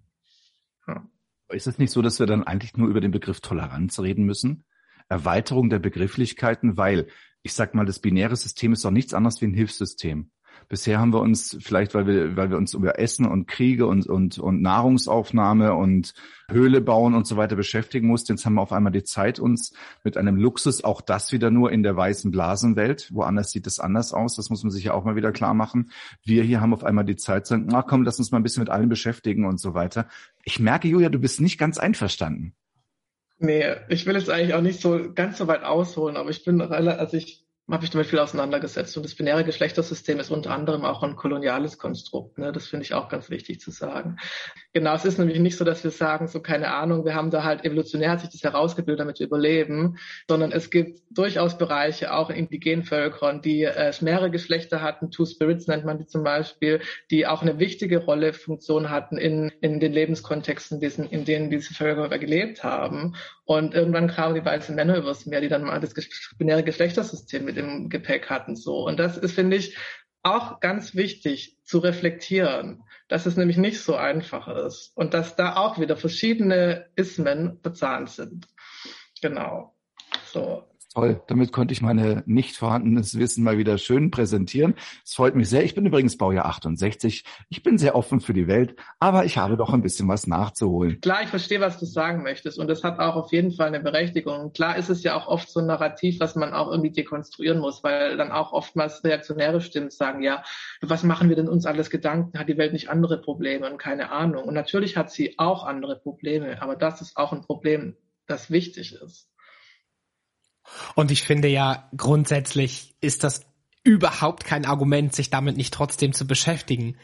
Ja. Ist es nicht so, dass wir dann eigentlich nur über den Begriff Toleranz reden müssen? Erweiterung der Begrifflichkeiten, weil ich sag mal, das binäre System ist doch nichts anderes wie ein Hilfssystem. Bisher haben wir uns vielleicht, weil wir, weil wir uns über Essen und Kriege und, und, und Nahrungsaufnahme und Höhle bauen und so weiter beschäftigen mussten. Jetzt haben wir auf einmal die Zeit, uns mit einem Luxus, auch das wieder nur in der weißen Blasenwelt. Woanders sieht es anders aus. Das muss man sich ja auch mal wieder klar machen. Wir hier haben auf einmal die Zeit zu sagen, na komm, lass uns mal ein bisschen mit allem beschäftigen und so weiter. Ich merke, Julia, du bist nicht ganz einverstanden. Nee, ich will jetzt eigentlich auch nicht so ganz so weit ausholen, aber ich bin also ich habe ich damit viel auseinandergesetzt. Und das binäre Geschlechtersystem ist unter anderem auch ein koloniales Konstrukt. Ne? Das finde ich auch ganz wichtig zu sagen. Genau, es ist nämlich nicht so, dass wir sagen, so keine Ahnung, wir haben da halt evolutionär sich das herausgebildet, damit wir überleben, sondern es gibt durchaus Bereiche, auch in indigenen Völkern, die äh, mehrere Geschlechter hatten, Two Spirits nennt man die zum Beispiel, die auch eine wichtige Rolle, Funktion hatten in, in den Lebenskontexten, diesen, in denen diese Völker gelebt haben. Und irgendwann kamen die weißen Männer übers Meer, die dann mal das binäre Geschlechtersystem mit im Gepäck hatten. So. Und das ist, finde ich, auch ganz wichtig zu reflektieren, dass es nämlich nicht so einfach ist und dass da auch wieder verschiedene Ismen bezahlt sind. Genau. So. Toll, damit konnte ich meine nicht vorhandenes Wissen mal wieder schön präsentieren. Es freut mich sehr. Ich bin übrigens Baujahr 68. Ich bin sehr offen für die Welt, aber ich habe doch ein bisschen was nachzuholen. Klar, ich verstehe, was du sagen möchtest und das hat auch auf jeden Fall eine Berechtigung. Klar ist es ja auch oft so ein Narrativ, was man auch irgendwie dekonstruieren muss, weil dann auch oftmals reaktionäre Stimmen sagen, ja, was machen wir denn uns alles Gedanken? Hat die Welt nicht andere Probleme und keine Ahnung? Und natürlich hat sie auch andere Probleme, aber das ist auch ein Problem, das wichtig ist. Und ich finde ja, grundsätzlich ist das überhaupt kein Argument, sich damit nicht trotzdem zu beschäftigen.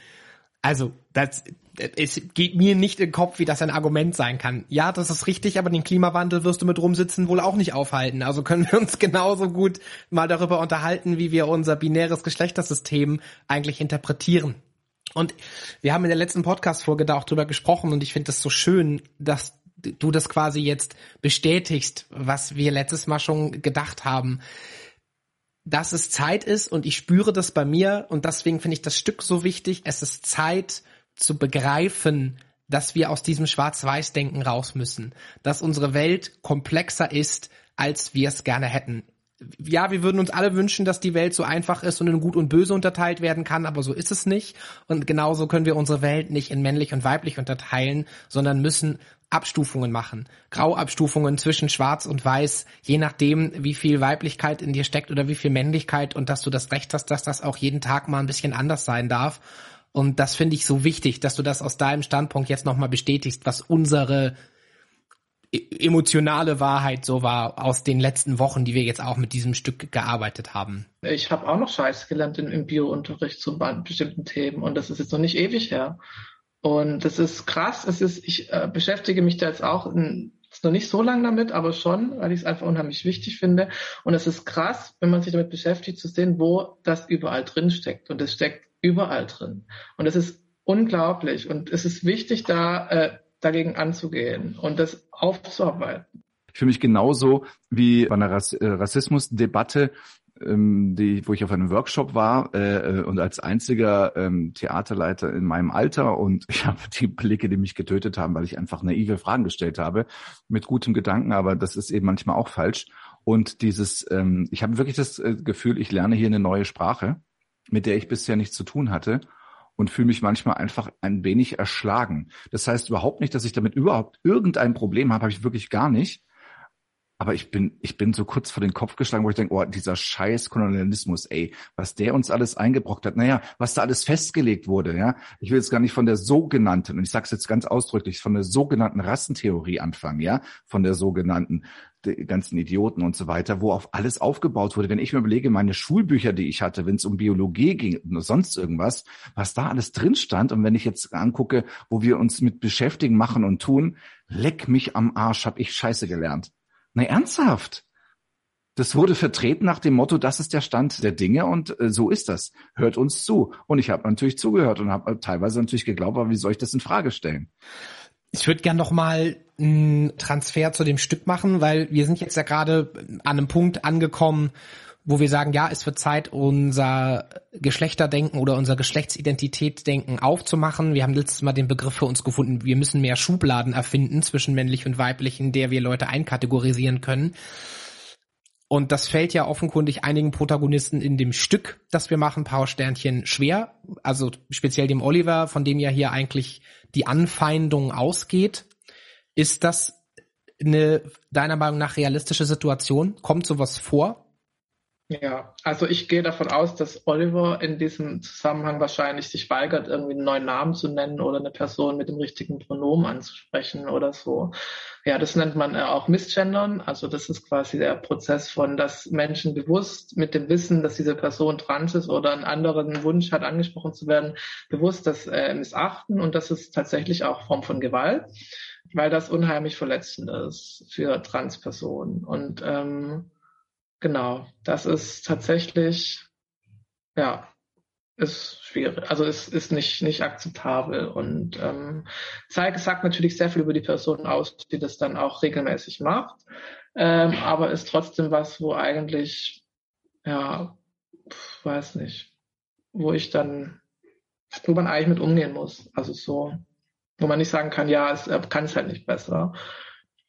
Also, das, es geht mir nicht in den Kopf, wie das ein Argument sein kann. Ja, das ist richtig, aber den Klimawandel wirst du mit rumsitzen wohl auch nicht aufhalten. Also können wir uns genauso gut mal darüber unterhalten, wie wir unser binäres Geschlechtersystem eigentlich interpretieren. Und wir haben in der letzten Podcast-Folge da auch drüber gesprochen und ich finde das so schön, dass du das quasi jetzt bestätigst, was wir letztes Mal schon gedacht haben, dass es Zeit ist und ich spüre das bei mir und deswegen finde ich das Stück so wichtig. Es ist Zeit zu begreifen, dass wir aus diesem Schwarz-Weiß-Denken raus müssen, dass unsere Welt komplexer ist, als wir es gerne hätten ja, wir würden uns alle wünschen, dass die Welt so einfach ist und in Gut und Böse unterteilt werden kann, aber so ist es nicht. Und genauso können wir unsere Welt nicht in männlich und weiblich unterteilen, sondern müssen Abstufungen machen. Grauabstufungen zwischen Schwarz und Weiß, je nachdem, wie viel Weiblichkeit in dir steckt oder wie viel Männlichkeit und dass du das Recht hast, dass das auch jeden Tag mal ein bisschen anders sein darf. Und das finde ich so wichtig, dass du das aus deinem Standpunkt jetzt nochmal bestätigst, was unsere E-, emotionale Wahrheit so war aus den letzten Wochen, die wir jetzt auch mit diesem Stück gearbeitet haben. Ich habe auch noch Scheiße gelernt im, im Bio-Unterricht zu bestimmten Themen und das ist jetzt noch nicht ewig her. Und das ist krass. Es ist, ich äh, beschäftige mich da jetzt auch in, noch nicht so lange damit, aber schon, weil ich es einfach unheimlich wichtig finde. Und es ist krass, wenn man sich damit beschäftigt, zu sehen, wo das überall drin steckt. Und es steckt überall drin. Und es ist unglaublich. Und es ist wichtig, da äh, dagegen anzugehen und das aufzuarbeiten. Ich fühle mich genauso wie bei einer äh, Rassismusdebatte, ähm, die, wo ich auf einem Workshop war äh, äh, und als einziger ähm, Theaterleiter in meinem Alter und ich habe die Blicke, die mich getötet haben, weil ich einfach naive Fragen gestellt habe, mit gutem Gedanken, aber das ist eben manchmal auch falsch. Und dieses, ähm, ich habe wirklich das äh, Gefühl, ich lerne hier eine neue Sprache, mit der ich bisher nichts zu tun hatte und fühle mich manchmal einfach ein wenig erschlagen. Das heißt überhaupt nicht, dass ich damit überhaupt irgendein Problem habe, habe ich wirklich gar nicht. Aber ich bin, ich bin so kurz vor den Kopf geschlagen, wo ich denke, oh, dieser scheiß Kolonialismus, ey, was der uns alles eingebrockt hat. Naja, was da alles festgelegt wurde, ja. Ich will jetzt gar nicht von der sogenannten, und ich sage es jetzt ganz ausdrücklich, von der sogenannten Rassentheorie anfangen, ja, von der sogenannten ganzen Idioten und so weiter, wo auf alles aufgebaut wurde. Wenn ich mir überlege, meine Schulbücher, die ich hatte, wenn es um Biologie ging und sonst irgendwas, was da alles drin stand und wenn ich jetzt angucke, wo wir uns mit beschäftigen, machen und tun, leck mich am Arsch, hab ich Scheiße gelernt. Na, ernsthaft. Das wurde vertreten nach dem Motto, das ist der Stand der Dinge und äh, so ist das. Hört uns zu. Und ich habe natürlich zugehört und habe teilweise natürlich geglaubt, aber wie soll ich das in Frage stellen? Ich würde gern noch mal einen Transfer zu dem Stück machen, weil wir sind jetzt ja gerade an einem Punkt angekommen, wo wir sagen, ja, es wird Zeit, unser Geschlechterdenken oder unser Geschlechtsidentitätsdenken aufzumachen. Wir haben letztes Mal den Begriff für uns gefunden, wir müssen mehr Schubladen erfinden zwischen männlich und weiblich, in der wir Leute einkategorisieren können. Und das fällt ja offenkundig einigen Protagonisten in dem Stück, das wir machen, Powersternchen, schwer. Also speziell dem Oliver, von dem ja hier eigentlich die Anfeindung ausgeht. Ist das eine deiner Meinung nach realistische Situation? Kommt sowas vor? Ja, also ich gehe davon aus, dass Oliver in diesem Zusammenhang wahrscheinlich sich weigert, irgendwie einen neuen Namen zu nennen oder eine Person mit dem richtigen Pronomen anzusprechen oder so. Ja, das nennt man auch Missgendern. Also das ist quasi der Prozess von, dass Menschen bewusst mit dem Wissen, dass diese Person trans ist oder einen anderen Wunsch hat, angesprochen zu werden, bewusst das äh, missachten. Und das ist tatsächlich auch Form von Gewalt, weil das unheimlich verletzend ist für Transpersonen. Und ähm, Genau, das ist tatsächlich, ja, ist schwierig, also es ist nicht, nicht akzeptabel und ähm, zeigt, sagt natürlich sehr viel über die Person aus, die das dann auch regelmäßig macht, ähm, aber ist trotzdem was, wo eigentlich, ja, weiß nicht, wo ich dann, wo man eigentlich mit umgehen muss, also so, wo man nicht sagen kann, ja, es kann es halt nicht besser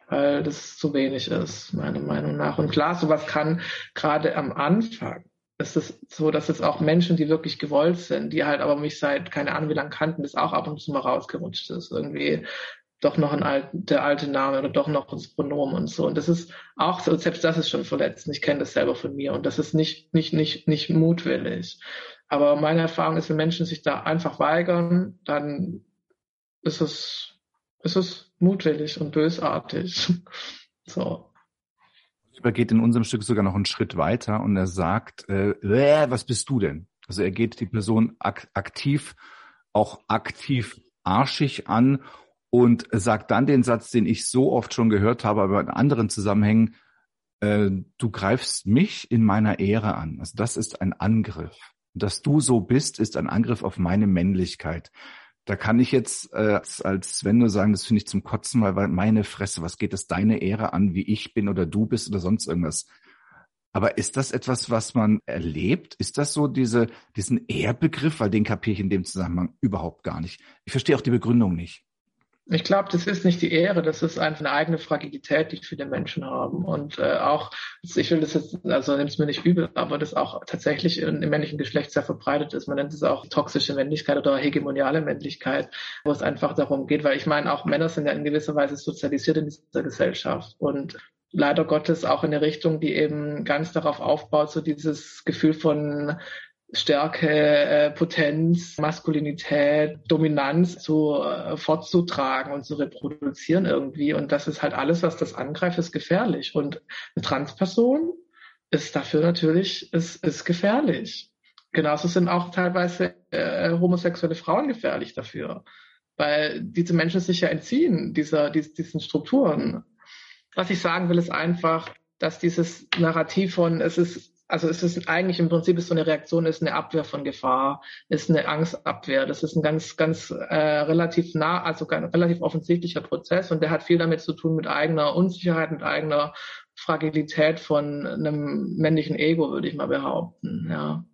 weil das zu wenig ist, meiner Meinung nach. Und klar, sowas kann gerade am Anfang, ist es so, dass es auch Menschen, die wirklich gewollt sind, die halt aber mich seit keine Ahnung wie lange kannten, das auch ab und zu mal rausgerutscht ist. Irgendwie doch noch ein alt, der alte Name oder doch noch das Pronomen und so. Und das ist auch so, selbst das ist schon verletzt. Ich kenne das selber von mir und das ist nicht, nicht, nicht, nicht mutwillig. Aber meine Erfahrung ist, wenn Menschen sich da einfach weigern, dann ist es es ist mutwillig und bösartig. so. Er geht in unserem Stück sogar noch einen Schritt weiter und er sagt, äh, äh, was bist du denn? Also er geht die Person ak aktiv, auch aktiv arschig an und sagt dann den Satz, den ich so oft schon gehört habe, aber in anderen Zusammenhängen, äh, du greifst mich in meiner Ehre an. Also das ist ein Angriff. Dass du so bist, ist ein Angriff auf meine Männlichkeit. Da kann ich jetzt äh, als Sven nur sagen, das finde ich zum Kotzen, weil, weil meine Fresse, was geht es deine Ehre an, wie ich bin oder du bist oder sonst irgendwas. Aber ist das etwas, was man erlebt? Ist das so diese, diesen Ehrbegriff? Weil den kapiere ich in dem Zusammenhang überhaupt gar nicht. Ich verstehe auch die Begründung nicht. Ich glaube, das ist nicht die Ehre, das ist einfach eine eigene Fragilität, die viele Menschen haben. Und äh, auch, ich will das jetzt, also nimm es mir nicht übel, aber das auch tatsächlich im männlichen Geschlecht sehr verbreitet ist. Man nennt es auch toxische Männlichkeit oder hegemoniale Männlichkeit, wo es einfach darum geht, weil ich meine, auch Männer sind ja in gewisser Weise sozialisiert in dieser Gesellschaft. Und leider Gottes auch in eine Richtung, die eben ganz darauf aufbaut, so dieses Gefühl von Stärke, äh, Potenz, Maskulinität, Dominanz zu äh, fortzutragen und zu reproduzieren irgendwie. Und das ist halt alles, was das angreift, ist gefährlich. Und eine Transperson ist dafür natürlich, ist, ist gefährlich. Genauso sind auch teilweise äh, homosexuelle Frauen gefährlich dafür. weil diese Menschen sich ja entziehen dieser, diesen Strukturen. Was ich sagen will, ist einfach, dass dieses Narrativ von, es ist also es ist eigentlich im Prinzip ist so eine Reaktion, ist eine Abwehr von Gefahr, ist eine Angstabwehr. Das ist ein ganz, ganz äh, relativ nah, also ein relativ offensichtlicher Prozess und der hat viel damit zu tun mit eigener Unsicherheit, mit eigener Fragilität von einem männlichen Ego, würde ich mal behaupten. Ja.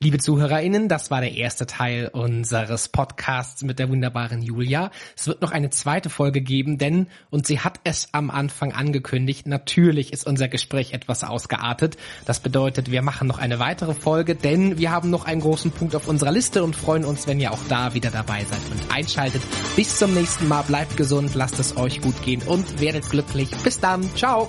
Liebe ZuhörerInnen, das war der erste Teil unseres Podcasts mit der wunderbaren Julia. Es wird noch eine zweite Folge geben, denn, und sie hat es am Anfang angekündigt, natürlich ist unser Gespräch etwas ausgeartet. Das bedeutet, wir machen noch eine weitere Folge, denn wir haben noch einen großen Punkt auf unserer Liste und freuen uns, wenn ihr auch da wieder dabei seid und einschaltet. Bis zum nächsten Mal, bleibt gesund, lasst es euch gut gehen und werdet glücklich. Bis dann, ciao!